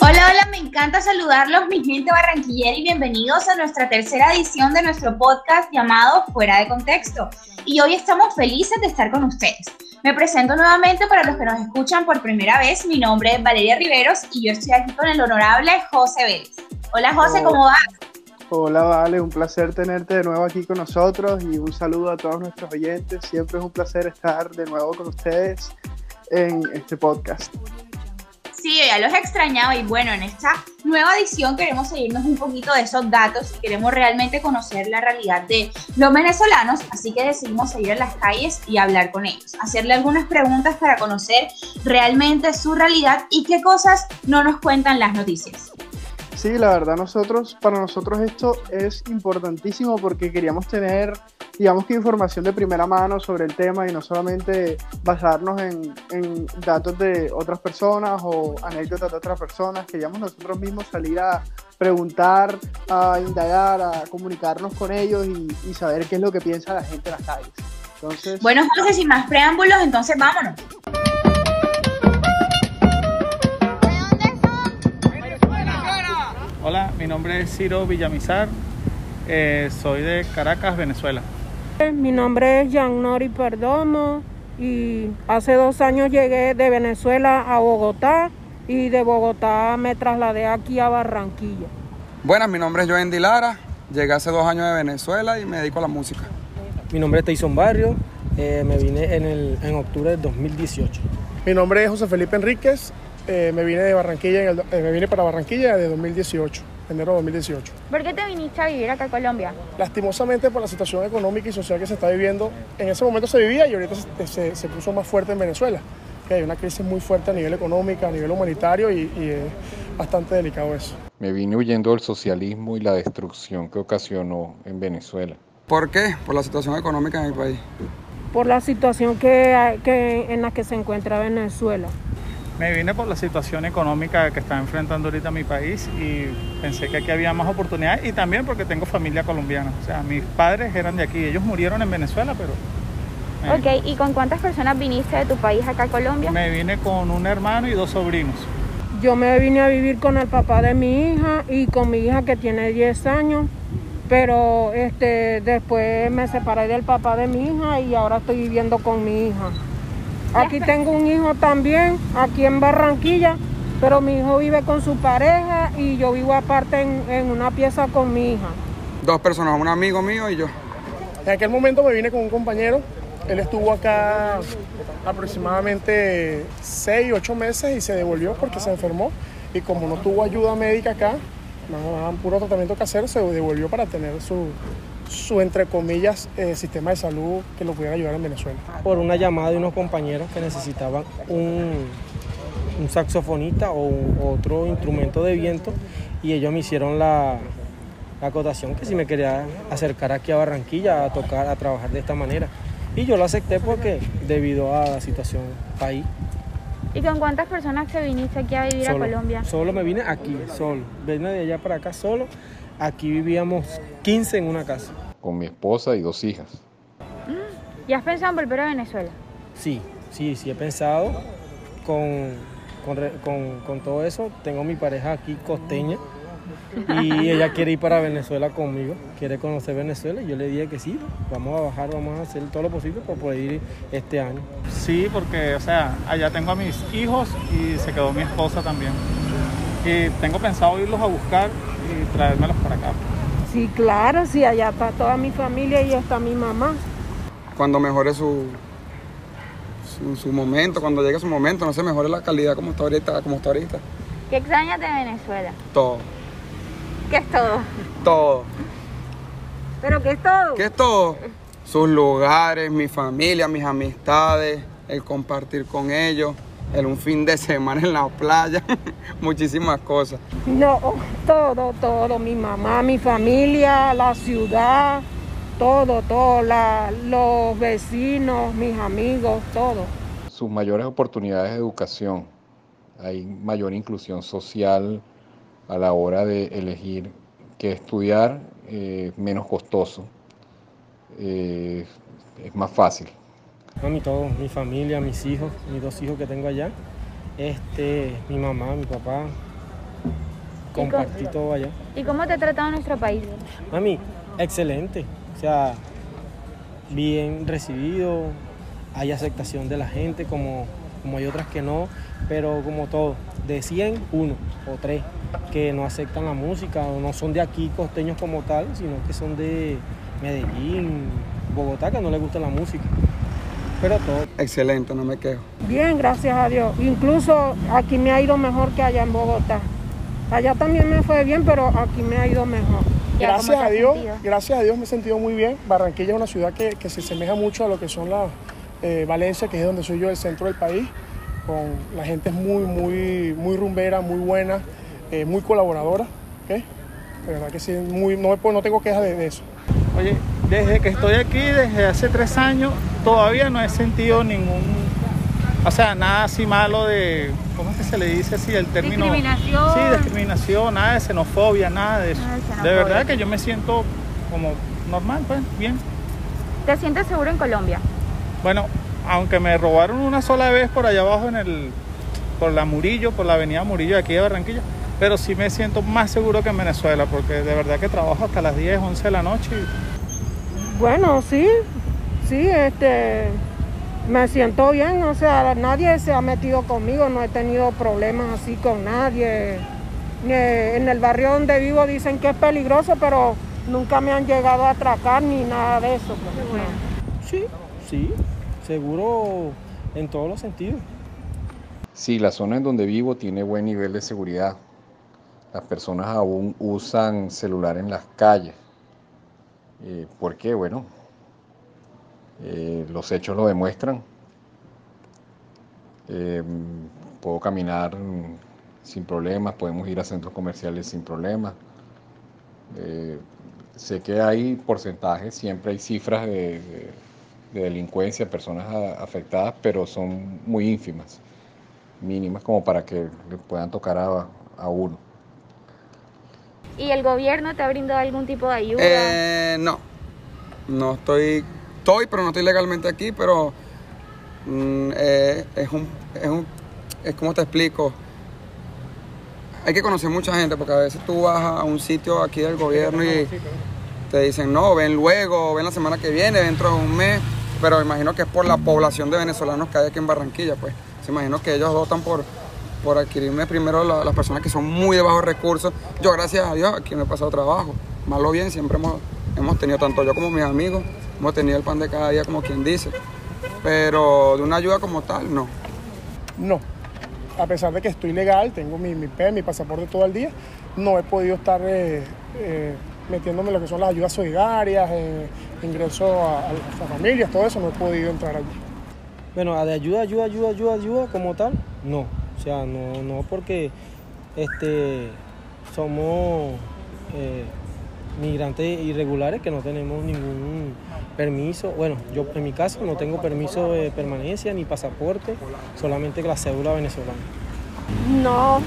Hola, hola, me encanta saludarlos, mi gente barranquillera, y bienvenidos a nuestra tercera edición de nuestro podcast llamado Fuera de Contexto. Y hoy estamos felices de estar con ustedes. Me presento nuevamente para los que nos escuchan por primera vez. Mi nombre es Valeria Riveros y yo estoy aquí con el honorable José Vélez. Hola José, ¿cómo vas? Hola Vale, un placer tenerte de nuevo aquí con nosotros y un saludo a todos nuestros oyentes. Siempre es un placer estar de nuevo con ustedes en este podcast. Sí, ya los extrañaba y bueno, en esta nueva edición queremos seguirnos un poquito de esos datos y queremos realmente conocer la realidad de los venezolanos, así que decidimos seguir en las calles y hablar con ellos, hacerle algunas preguntas para conocer realmente su realidad y qué cosas no nos cuentan las noticias. Sí, la verdad nosotros, para nosotros esto es importantísimo porque queríamos tener, digamos que información de primera mano sobre el tema y no solamente basarnos en, en datos de otras personas o anécdotas de otras personas, queríamos nosotros mismos salir a preguntar, a indagar, a comunicarnos con ellos y, y saber qué es lo que piensa la gente en las calles. Entonces, bueno, entonces sin más preámbulos, entonces vámonos. Hola, mi nombre es Ciro Villamizar, eh, soy de Caracas, Venezuela. Mi nombre es Jean Nori Perdomo y hace dos años llegué de Venezuela a Bogotá y de Bogotá me trasladé aquí a Barranquilla. Buenas, mi nombre es Joen Lara, llegué hace dos años de Venezuela y me dedico a la música. Mi nombre es Tyson Barrio, eh, me vine en, el, en octubre de 2018. Mi nombre es José Felipe Enríquez, eh, me vine de Barranquilla, en el, eh, me vine para Barranquilla de 2018, enero de 2018. ¿Por qué te viniste a vivir acá a Colombia? Lastimosamente por la situación económica y social que se está viviendo, en ese momento se vivía y ahorita se, se, se puso más fuerte en Venezuela, que hay una crisis muy fuerte a nivel económico, a nivel humanitario y, y es bastante delicado eso. Me vine huyendo del socialismo y la destrucción que ocasionó en Venezuela. ¿Por qué? Por la situación económica en el país. Por la situación que, que en la que se encuentra Venezuela. Me vine por la situación económica que está enfrentando ahorita mi país y pensé que aquí había más oportunidades y también porque tengo familia colombiana. O sea, mis padres eran de aquí, ellos murieron en Venezuela, pero... Ok, ¿y con cuántas personas viniste de tu país acá a Colombia? Me vine con un hermano y dos sobrinos. Yo me vine a vivir con el papá de mi hija y con mi hija que tiene 10 años, pero este, después me separé del papá de mi hija y ahora estoy viviendo con mi hija. Aquí tengo un hijo también, aquí en Barranquilla, pero mi hijo vive con su pareja y yo vivo aparte en, en, una pieza con mi hija. Dos personas, un amigo mío y yo. En aquel momento me vine con un compañero, él estuvo acá aproximadamente seis, ocho meses y se devolvió porque se enfermó y como no tuvo ayuda médica acá, no, puro tratamiento casero, se devolvió para tener su, su, entre comillas, eh, sistema de salud que lo pudiera ayudar en Venezuela. Por una llamada de unos compañeros que necesitaban un, un saxofonista o un, otro instrumento de viento y ellos me hicieron la, la acotación que si me quería acercar aquí a Barranquilla a tocar, a trabajar de esta manera. Y yo lo acepté porque debido a la situación país. ¿Y con cuántas personas te viniste aquí a vivir solo, a Colombia? Solo me vine aquí, solo. Vine de allá para acá solo. Aquí vivíamos 15 en una casa. Con mi esposa y dos hijas. ¿Y has pensado en volver a Venezuela? Sí, sí, sí he pensado con, con, con, con todo eso. Tengo mi pareja aquí costeña y ella quiere ir para Venezuela conmigo, quiere conocer Venezuela y yo le dije que sí, vamos a bajar, vamos a hacer todo lo posible para poder ir este año. Sí, porque, o sea, allá tengo a mis hijos y se quedó mi esposa también. Y tengo pensado irlos a buscar y traérmelos para acá. Sí, claro, sí, allá está toda mi familia y está mi mamá. Cuando mejore su, su, su momento, cuando llegue su momento, no se mejore la calidad como está ahorita, como está ahorita. ¿Qué extrañas de Venezuela? Todo. ¿Qué es todo? Todo. ¿Pero qué es todo? ¿Qué es todo? Sus lugares, mi familia, mis amistades, el compartir con ellos, el un fin de semana en la playa, muchísimas cosas. No, todo, todo, mi mamá, mi familia, la ciudad, todo, todo, la, los vecinos, mis amigos, todo. Sus mayores oportunidades de educación, hay mayor inclusión social a la hora de elegir qué estudiar, eh, menos costoso, eh, es más fácil. A mí todo, mi familia, mis hijos, mis dos hijos que tengo allá, este, mi mamá, mi papá. Compartí todo allá. ¿Y cómo te ha tratado nuestro país? Mami, excelente. O sea, bien recibido, hay aceptación de la gente, como, como hay otras que no, pero como todo, de 100, uno o tres que no aceptan la música o no son de aquí costeños como tal, sino que son de Medellín, Bogotá, que no les gusta la música. Pero todo. Excelente, no me quejo. Bien, gracias a Dios. Incluso aquí me ha ido mejor que allá en Bogotá. Allá también me fue bien, pero aquí me ha ido mejor. Gracias a Dios, gracias a Dios me he sentido muy bien. Barranquilla es una ciudad que, que se asemeja mucho a lo que son las eh, Valencia, que es donde soy yo, el centro del país. Con la gente es muy, muy, muy rumbera, muy buena, eh, muy colaboradora. ¿okay? De verdad que sí, muy, no, tengo quejas de, de eso. Oye, desde que estoy aquí, desde hace tres años, todavía no he sentido ningún, o sea, nada así malo de, ¿cómo es que se le dice así el término? Discriminación. Sí, discriminación, nada de xenofobia, nada de eso. Nada de verdad que yo me siento como normal, pues, bien. ¿Te sientes seguro en Colombia? Bueno, aunque me robaron una sola vez por allá abajo en el, por la Murillo, por la avenida Murillo de aquí de Barranquilla, pero sí me siento más seguro que en Venezuela, porque de verdad que trabajo hasta las 10, 11 de la noche y Bueno, sí, sí, este, me siento bien, o sea, nadie se ha metido conmigo, no he tenido problemas así con nadie. Ni En el barrio donde vivo dicen que es peligroso, pero nunca me han llegado a atracar ni nada de eso. pues, no. Sí, sí, seguro en todos los sentidos. Sí, la zona en donde vivo tiene buen nivel de seguridad. Las personas aún usan celular en las calles. Eh, ¿Por qué? Bueno, eh, los hechos lo demuestran. Eh, puedo caminar sin problemas, podemos ir a centros comerciales sin problemas. Eh, sé que hay porcentajes, siempre hay cifras de, de- de delincuencia, personas afectadas, pero son muy ínfimas, mínimas como para que le puedan tocar a uno. ¿Y el gobierno te ha brindado algún tipo de ayuda? Eh, no, no estoy, estoy, pero no estoy legalmente aquí, pero mm, eh, es un, es un, es como te explico, hay que conocer mucha gente, porque a veces tú vas a un sitio aquí del gobierno y te dicen, no, ven luego, ven la semana que viene, dentro de un mes, pero imagino que es por la población de venezolanos que hay aquí en Barranquilla, pues, se imagino que ellos votan por, por adquirirme primero la- las personas que son muy de bajos recursos. Yo, gracias a Dios, aquí no he pasado trabajo. Malo o bien, siempre hemos, hemos tenido, tanto yo como mis amigos, hemos tenido el pan de cada día, como quien dice. Pero de una ayuda como tal, no. No, a pesar de que estoy legal, tengo mi, mi PEN, mi pasaporte todo el día, no he podido estar eh, eh, metiéndome en lo que son las ayudas solidarias, eh, ingreso a, a las familias, todo eso, no he podido entrar allí. Bueno, a de ayuda, ayuda, ayuda, ayuda, ayuda como tal, no. O sea, no, no porque este, somos eh, migrantes irregulares que no tenemos ningún permiso. Bueno, yo en mi caso no tengo permiso de permanencia ni pasaporte, solamente la cédula venezolana. No,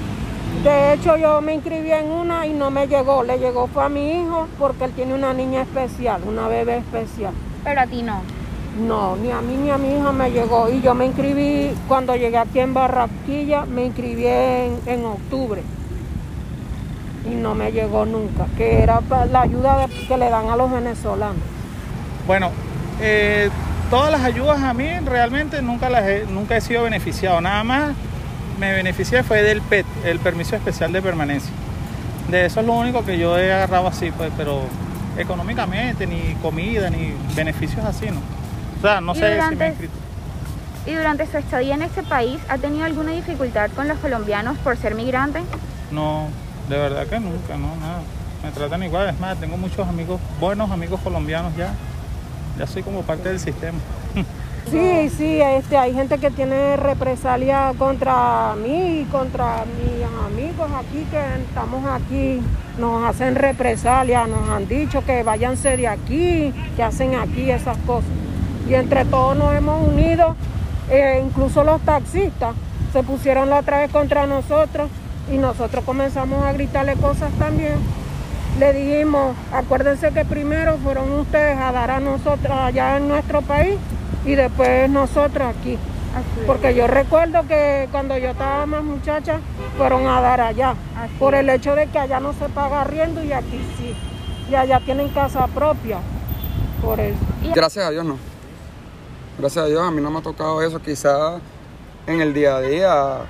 de hecho yo me inscribí en una y no me llegó, le llegó fue a mi hijo porque él tiene una niña especial, una bebé especial. Pero a ti no. No, ni a mí ni a mi hija me llegó. Y yo me inscribí, cuando llegué aquí en Barranquilla, me inscribí en, octubre. Y no me llegó nunca, que era la ayuda que le dan a los venezolanos. Bueno, eh, todas las ayudas a mí realmente nunca las he, nunca he sido beneficiado. Nada más me beneficié fue del PET, el permiso especial de permanencia. De eso es lo único que yo he agarrado así, pues, pero económicamente, ni comida, ni beneficios así, ¿no? O sea, no sé si me he durante- inscrito. ¿Y durante su estadía en este país ha tenido alguna dificultad con los colombianos por ser migrante? No, de verdad que nunca, no, nada. Me tratan igual, es más, tengo muchos amigos, buenos amigos colombianos ya. Ya soy como parte del sistema. Sí, sí, este, hay gente que tiene represalia contra mí y contra mis amigos aquí que estamos aquí. Nos hacen represalia, nos han dicho que váyanse de aquí, que hacen aquí esas cosas. Y entre todos nos hemos unido, eh, incluso los taxistas se pusieron la otra vez contra nosotros y nosotros comenzamos a gritarle cosas también. Le dijimos, acuérdense que primero fueron ustedes a dar a nosotros allá en nuestro país y después nosotros aquí. Porque yo recuerdo que cuando yo estaba más muchacha, fueron a dar allá. por el hecho de que allá no se paga arriendo y aquí sí. Y allá tienen casa propia. Por eso. Gracias a Dios no. Gracias a Dios a mí no me ha tocado eso. Quizás en el día a día a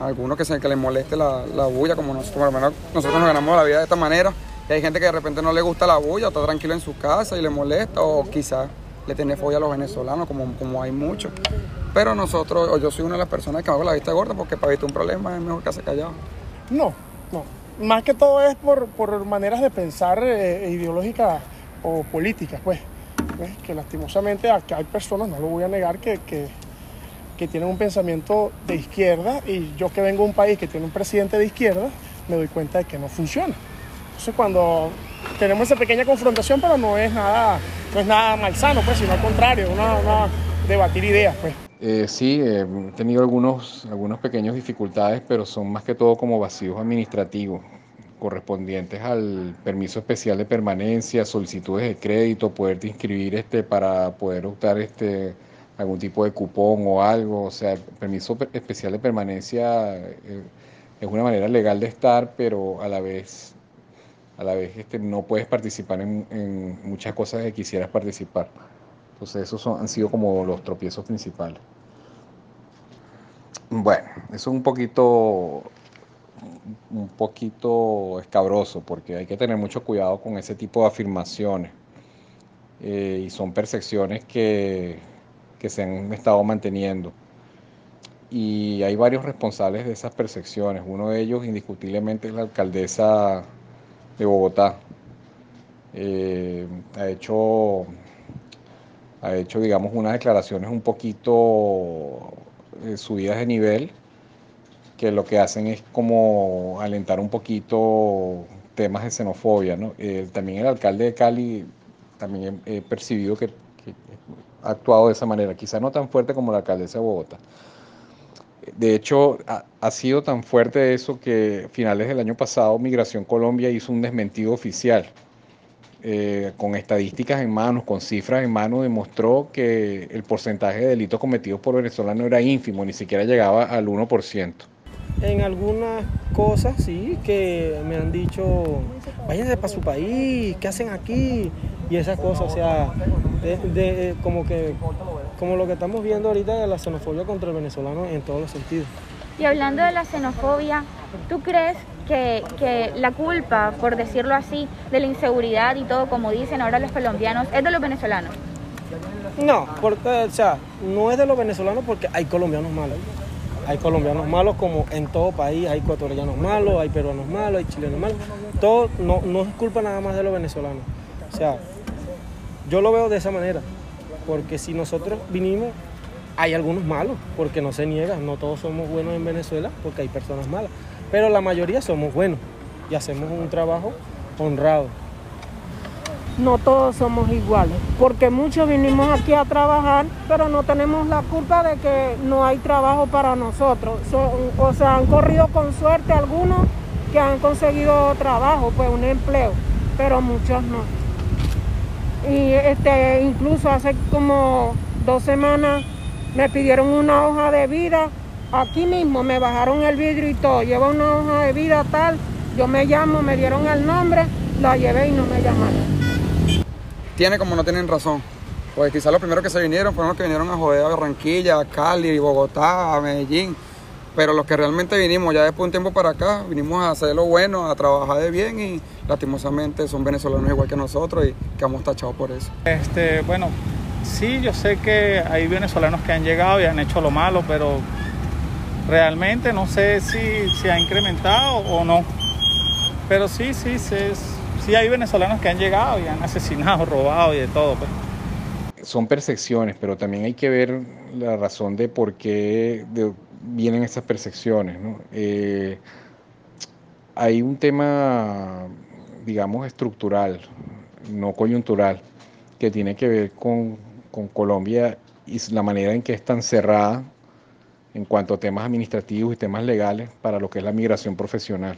algunos que, se, que les moleste la, bulla, como nosotros, nosotros nos ganamos la vida de esta manera. Y hay gente que de repente no le gusta la bulla, está tranquilo en su casa y le molesta, o quizás le tiene fobia a los venezolanos, como, como hay muchos. Pero nosotros, o yo soy una de las personas que hago la vista gorda porque para evitar un problema es mejor que se callado. No, no. Más que todo es por, por maneras de pensar eh, ideológicas o políticas, pues. Que lastimosamente hay personas, no lo voy a negar, que, que, tienen un pensamiento de izquierda y yo que vengo de un país que tiene un presidente de izquierda, me doy cuenta de que no funciona. Entonces cuando tenemos esa pequeña confrontación, pero no es nada, no es nada malsano, pues, sino al contrario, una, debatir ideas, pues. Eh, sí, he tenido algunos, algunos pequeños dificultades, pero son más que todo como vacíos administrativos correspondientes al permiso especial de permanencia, solicitudes de crédito, poderte inscribir este para poder optar este algún tipo de cupón o algo, o sea, el permiso especial de permanencia eh, es una manera legal de estar, pero a la vez a la vez este, no puedes participar en, en muchas cosas que quisieras participar. Entonces esos han sido como los tropiezos principales. Bueno, eso es un poquito, un poquito escabroso porque hay que tener mucho cuidado con ese tipo de afirmaciones. Eh, y son percepciones que, que se han estado manteniendo. Y hay varios responsables de esas percepciones. Uno de ellos indiscutiblemente es la alcaldesa de Bogotá. Eh, ha hecho ha hecho, digamos, unas declaraciones un poquito eh, subidas de nivel, que lo que hacen es como alentar un poquito temas de xenofobia. ¿no? Eh, también el alcalde de Cali, también he, percibido que, ha actuado de esa manera, quizá no tan fuerte como la alcaldesa de Bogotá. De hecho, ha, sido tan fuerte eso que finales del año pasado Migración Colombia hizo un desmentido oficial eh, con estadísticas en manos, con cifras en mano, demostró que el porcentaje de delitos cometidos por venezolanos era ínfimo, ni siquiera llegaba al 1%. En algunas cosas sí, que me han dicho, váyanse para su país, ¿qué hacen aquí? Y esas cosas, o sea, de, como, que, como lo que estamos viendo ahorita de la xenofobia contra el venezolano en todos los sentidos. Y hablando de la xenofobia, ¿tú crees que, la culpa, por decirlo así, de la inseguridad y todo, como dicen ahora los colombianos, es de los venezolanos? No, porque, o sea, no es de los venezolanos porque hay colombianos malos. Hay colombianos malos como en todo país, hay ecuatorianos malos, hay peruanos malos, hay chilenos malos. Todo no, no es culpa nada más de los venezolanos. O sea, yo lo veo de esa manera, porque si nosotros vinimos, hay algunos malos, porque no se niega, no todos somos buenos en Venezuela, porque hay personas malas pero la mayoría somos buenos y hacemos un trabajo honrado. No todos somos iguales, porque muchos vinimos aquí a trabajar, pero no tenemos la culpa de que no hay trabajo para nosotros. o sea, han corrido con suerte algunos que han conseguido trabajo, pues un empleo, pero muchos no. Y este, incluso hace como dos semanas me pidieron una hoja de vida Aquí mismo me bajaron el vidrio y todo. Lleva una hoja de vida tal. Yo me llamo, me dieron el nombre, la llevé y no me llamaron. Tiene como no tienen razón. Pues quizás los primeros que se vinieron fueron los que vinieron a joder a Barranquilla, a Cali, Bogotá, a Medellín. Pero los que realmente vinimos ya después de un tiempo para acá, vinimos a hacer lo bueno, a trabajar de bien y lastimosamente son venezolanos igual que nosotros y quedamos tachados por eso. Este, bueno, sí, yo sé que hay venezolanos que han llegado y han hecho lo malo, pero Realmente no sé si se ha incrementado o no. Pero sí, sí, sí, sí hay venezolanos que han llegado y han asesinado, robado y de todo. Pues. Son percepciones, pero también hay que ver la razón de por qué vienen esas percepciones. Eh, hay un tema, digamos, estructural, no coyuntural, que tiene que ver con Colombia y la manera en que es tan cerrada en cuanto a temas administrativos y temas legales para lo que es la migración profesional.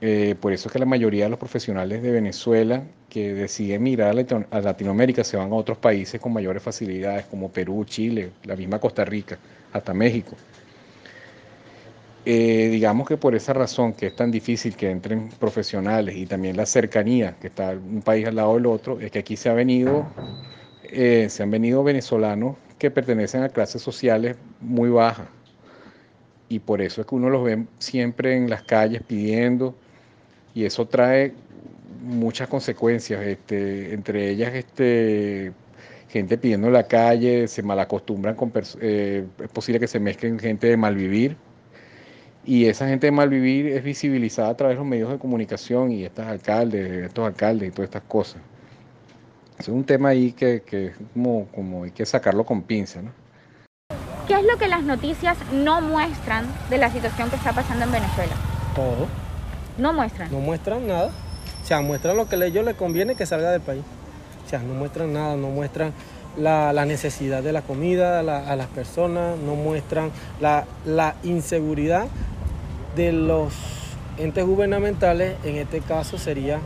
Eh, por eso es que la mayoría de los profesionales de Venezuela que deciden emigrar a Latinoamérica se van a otros países con mayores facilidades, como Perú, Chile, la misma Costa Rica, hasta México. Eh, digamos que por esa razón que es tan difícil que entren profesionales y también la cercanía que está un país al lado del otro, es que aquí se venido, eh, se han venido venezolanos que pertenecen a clases sociales muy bajas. Y por eso es que uno los ve siempre en las calles pidiendo, y eso trae muchas consecuencias, este, entre ellas este, gente pidiendo en la calle, se malacostumbran con eh, es posible que se mezclen gente de malvivir y esa gente de malvivir es visibilizada a través de los medios de comunicación y estos alcaldes, estos alcaldes y todas estas cosas. Es un tema ahí que, como, hay que sacarlo con pinza. ¿no? ¿Qué es lo que las noticias no muestran de la situación que está pasando en Venezuela? Todo. No muestran. No muestran nada. O sea, muestran lo que a ellos les conviene que salga del país. O sea, no muestran nada, no muestran la, necesidad de la comida a, las personas, no muestran la, la inseguridad de los entes gubernamentales, en este caso sería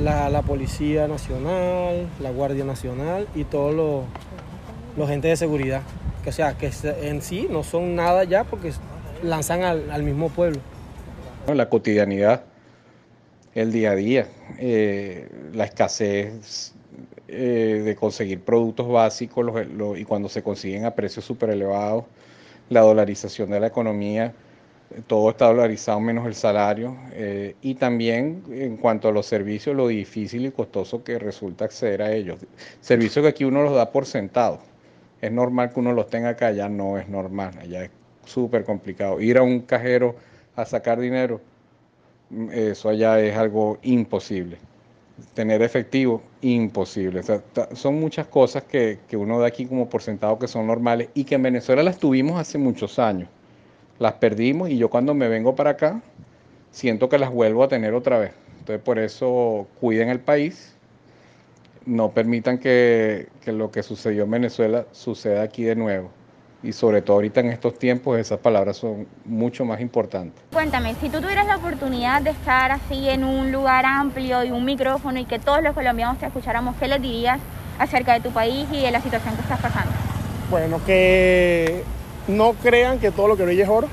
la, Policía Nacional, la Guardia Nacional y todos los, los entes de seguridad. Que, o sea, que en sí no son nada ya porque lanzan al, mismo pueblo. La cotidianidad, el día a día, eh, la escasez eh, de conseguir productos básicos y cuando se consiguen a precios súper elevados, la dolarización de la economía todo está dolarizado menos el salario eh, y también en cuanto a los servicios, lo difícil y costoso que resulta acceder a ellos. Servicios que aquí uno los da por sentado. Es normal que uno los tenga acá, allá no es normal, allá es súper complicado. Ir a un cajero a sacar dinero, mm, eso allá es algo imposible. Tener efectivo, imposible. son muchas cosas que, que uno da aquí como por sentado que son normales y que en Venezuela las tuvimos hace muchos años las perdimos y yo cuando me vengo para acá siento que las vuelvo a tener otra vez. Entonces por eso cuiden el país, no permitan que, lo que sucedió en Venezuela suceda aquí de nuevo. Y sobre todo ahorita en estos tiempos esas palabras son mucho más importantes. Cuéntame, si tú tuvieras la oportunidad de estar así en un lugar amplio y un micrófono y que todos los colombianos te escucháramos, ¿qué les dirías acerca de tu país y de la situación que estás pasando? Bueno, que no crean que todo lo que brilla es oro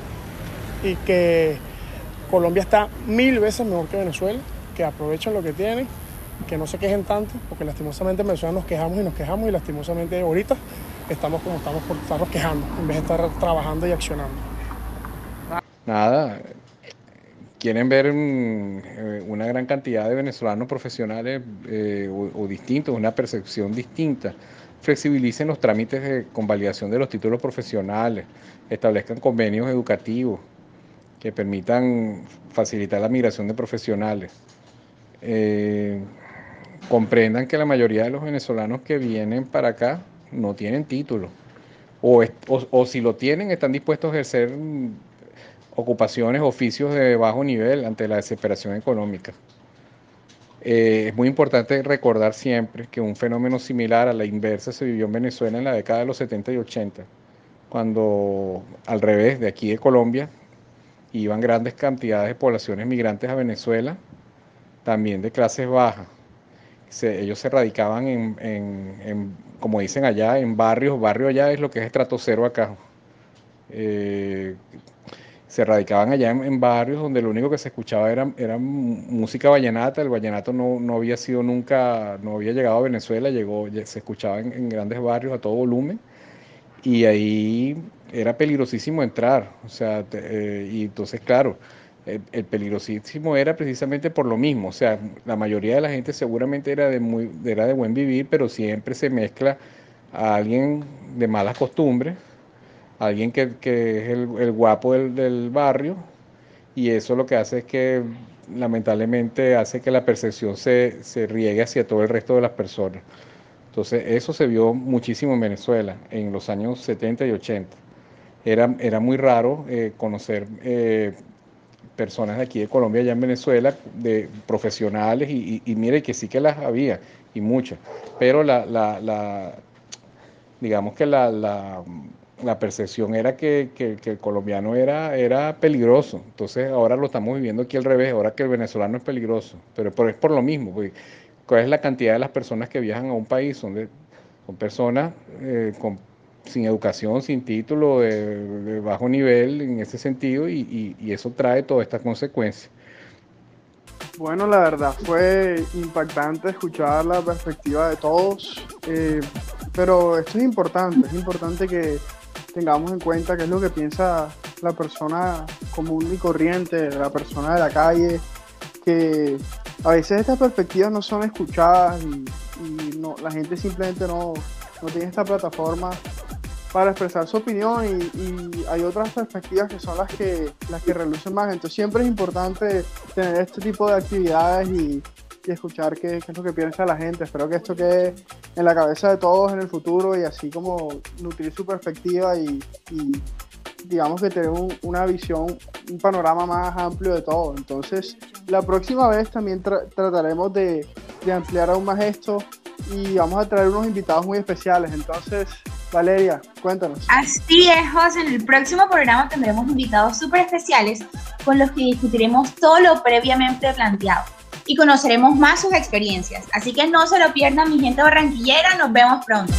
y que Colombia está mil veces mejor que Venezuela, que aprovechen lo que tienen, que no se quejen tanto, porque lastimosamente en Venezuela nos quejamos y nos quejamos y lastimosamente ahorita estamos como estamos por estarnos quejando en vez de estar trabajando y accionando. Nada, quieren ver eh, una gran cantidad de venezolanos profesionales eh, o distintos, una percepción distinta flexibilicen los trámites de convalidación de los títulos profesionales, establezcan convenios educativos que permitan facilitar la migración de profesionales. Eh, comprendan que la mayoría de los venezolanos que vienen para acá no tienen título. O, o, si lo tienen, están dispuestos a ejercer ocupaciones, oficios de bajo nivel ante la desesperación económica. Eh, es muy importante recordar siempre que un fenómeno similar a la inversa se vivió en Venezuela en la década de los 70 y 80, cuando al revés, de aquí de Colombia, iban grandes cantidades de poblaciones migrantes a Venezuela, también de clases bajas. Ellos se radicaban en, como dicen allá, en barrios, barrio allá es lo que es estrato cero acá. Eh, se radicaban allá en, barrios donde lo único que se escuchaba era, era música vallenata. El vallenato no, no, había sido nunca, no había llegado a Venezuela, llegó, se escuchaba en, grandes barrios a todo volumen. Y ahí era peligrosísimo entrar. O sea, eh, y entonces, claro, el, peligrosísimo era precisamente por lo mismo. O sea, la mayoría de la gente seguramente era de, muy, era de buen vivir, pero siempre se mezcla a alguien de malas costumbres alguien que, es el, guapo del, barrio y eso lo que hace es que lamentablemente hace que la percepción se, riegue hacia todo el resto de las personas. Entonces eso se vio muchísimo en Venezuela en los años 70 y 80. Era, era muy raro eh, conocer eh, personas de aquí de Colombia, allá en Venezuela, de profesionales, y, mire que sí que las había, y muchas, pero la, la, la digamos que la, la percepción era que, que, el colombiano era, era peligroso. Entonces ahora lo estamos viviendo aquí al revés, ahora que el venezolano es peligroso. Pero, es por lo mismo, porque ¿cuál es la cantidad de las personas que viajan a un país? Son, de, son personas eh, sin educación, sin título, de, bajo nivel en ese sentido, y, y, eso trae todas estas consecuencias. Bueno, la verdad fue impactante escuchar la perspectiva de todos, eh, pero esto es importante, es importante que tengamos en cuenta qué es lo que piensa la persona común y corriente, la persona de la calle, que a veces estas perspectivas no son escuchadas y, no, la gente simplemente no, no, tiene esta plataforma para expresar su opinión y, hay otras perspectivas que son las que, las que relucen más. Entonces siempre es importante tener este tipo de actividades y, escuchar qué, es lo que piensa la gente. Espero que esto quede en la cabeza de todos en el futuro y así como nutrir su perspectiva y, digamos que tener una visión, un panorama más amplio de todo. Entonces, la próxima vez también trataremos de, de ampliar aún más esto y vamos a traer unos invitados muy especiales. Entonces, Valeria, cuéntanos. Así es, José. En el próximo programa tendremos invitados súper especiales con los que discutiremos todo lo previamente planteado y conoceremos más sus experiencias. Así que no se lo pierdan, mi gente barranquillera. Nos vemos pronto.